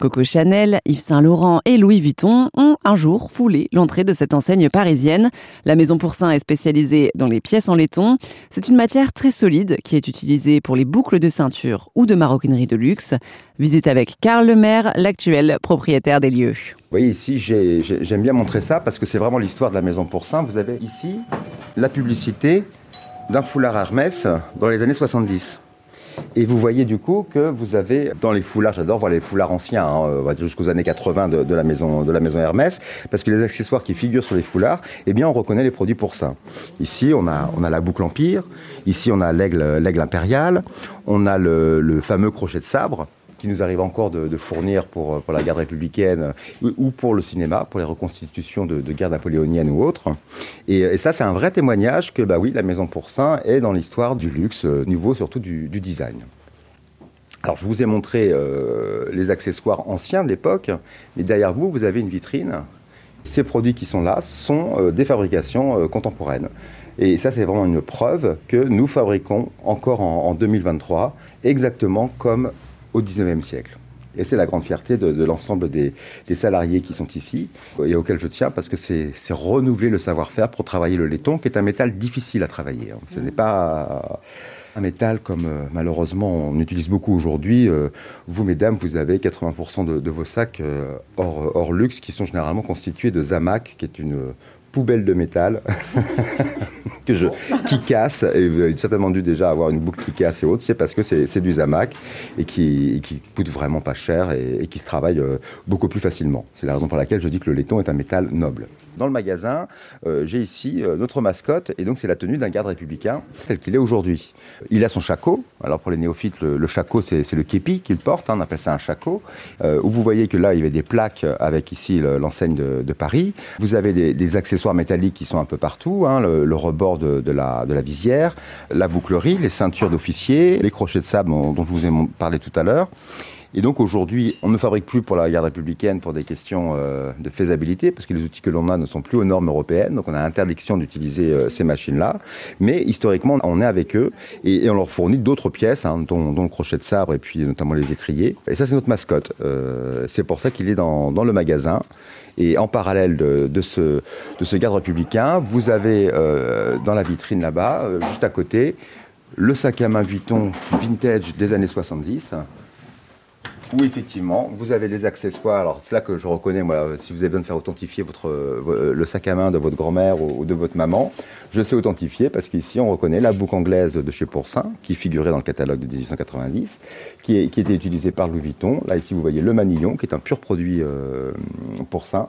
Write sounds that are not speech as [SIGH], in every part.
Coco Chanel, Yves Saint Laurent et Louis Vuitton ont un jour foulé l'entrée de cette enseigne parisienne. La Maison Pourcin est spécialisée dans les pièces en laiton. C'est une matière très solide qui est utilisée pour les boucles de ceinture ou de maroquinerie de luxe. Visite avec Karl Lemaire, l'actuel propriétaire des lieux. Voyez ici, j'aime bien montrer ça parce que c'est vraiment l'histoire de la Maison Pourcin. Vous avez ici la publicité d'un foulard Hermès dans les années 70. Et vous voyez du coup que vous avez dans les foulards, j'adore voir les foulards anciens, hein, jusqu'aux années 80 de, la maison, de la maison Hermès, parce que les accessoires qui figurent sur les foulards, eh bien on reconnaît les produits pour ça. Ici on a, on a la boucle Empire, ici on a l'aigle impérial, on a le fameux crochet de sabre, qui nous arrive encore de, fournir pour, pour, la garde républicaine ou, pour le cinéma, pour les reconstitutions de, de guerre napoléonienne ou autres. Et, ça, c'est un vrai témoignage que, bah oui, la Maison Pourcin est dans l'histoire du luxe, euh, niveau surtout du, design. Alors, je vous ai montré euh, les accessoires anciens de l'époque, mais derrière vous, vous avez une vitrine. Ces produits qui sont là sont euh, des fabrications contemporaines. Et ça, c'est vraiment une preuve que nous fabriquons encore en, en 2023 exactement comme au 19e siècle. Et c'est la grande fierté de, l'ensemble des, salariés qui sont ici et auxquels je tiens parce que c'est renouveler le savoir-faire pour travailler le laiton, qui est un métal difficile à travailler. Hein. Ce n'est pas un métal comme euh, malheureusement on utilise beaucoup aujourd'hui. Euh, vous, mesdames, vous avez 80% de, vos sacs euh, hors, hors, luxe qui sont généralement constitués de Zamac, qui est une poubelle de métal [LAUGHS] qui casse, et vous avez certainement dû déjà avoir une boucle qui casse et autres, c'est parce que c'est du Zamac et qui, coûte vraiment pas cher et, qui se travaille euh, beaucoup plus facilement. C'est la raison pour laquelle je dis que le laiton est un métal noble. Dans le magasin, euh, j'ai ici euh, notre mascotte, et donc c'est la tenue d'un garde républicain tel qu'il est aujourd'hui. Il a son chaco, alors pour les néophytes, le, chaco c'est le képi qu'il porte, hein, on appelle ça un chaco, où vous voyez que là il y avait des plaques avec ici l'enseigne de, Paris. Vous avez des, accessoires métalliques qui sont un peu partout, hein, le rebord de, la, de la visière, la bouclerie, les ceintures d'officiers, les crochets de sable dont, je vous ai parlé tout à l'heure. Et donc aujourd'hui, on ne fabrique plus pour la garde républicaine pour des questions euh, de faisabilité, parce que les outils que l'on a ne sont plus aux normes européennes, donc on a interdiction d'utiliser euh, ces machines-là. Mais historiquement, on est avec eux et, on leur fournit d'autres pièces, hein, dont, le crochet de sabre et puis notamment les étriers. Et ça, c'est notre mascotte. Euh, c'est pour ça qu'il est dans, le magasin. Et en parallèle de, ce, de ce garde républicain, vous avez dans la vitrine là-bas, juste à côté, le sac à main Vuitton vintage des années 70 où effectivement, vous avez des accessoires. Alors, c'est là que je reconnais, moi, si vous avez besoin de faire authentifier votre, le sac à main de votre grand-mère ou, de votre maman, je sais authentifier parce qu'ici, on reconnaît la boucle anglaise de chez Pourcin, qui figurait dans le catalogue de 1890, qui, était utilisée par Louis Vuitton. Là, ici, vous voyez le manillon, qui est un pur produit euh, Pourcin.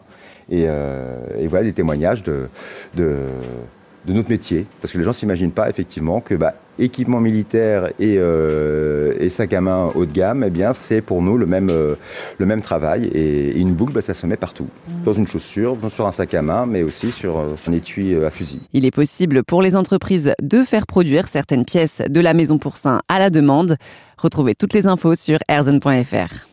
Et, euh, et, voilà des témoignages de de notre métier. Parce que les gens ne s'imaginent pas effectivement que bah, équipement militaire et, euh, et, sac à main haut de gamme, eh bien, c'est pour nous le même, euh, le même travail. Et, une boucle, bah, ça se met partout. Mmh. Dans une chaussure, sur un sac à main, mais aussi sur euh, un étui à fusil. Il est possible pour les entreprises de faire produire certaines pièces de la maison Pourcin à la demande. Retrouvez toutes les infos sur erzen.fr.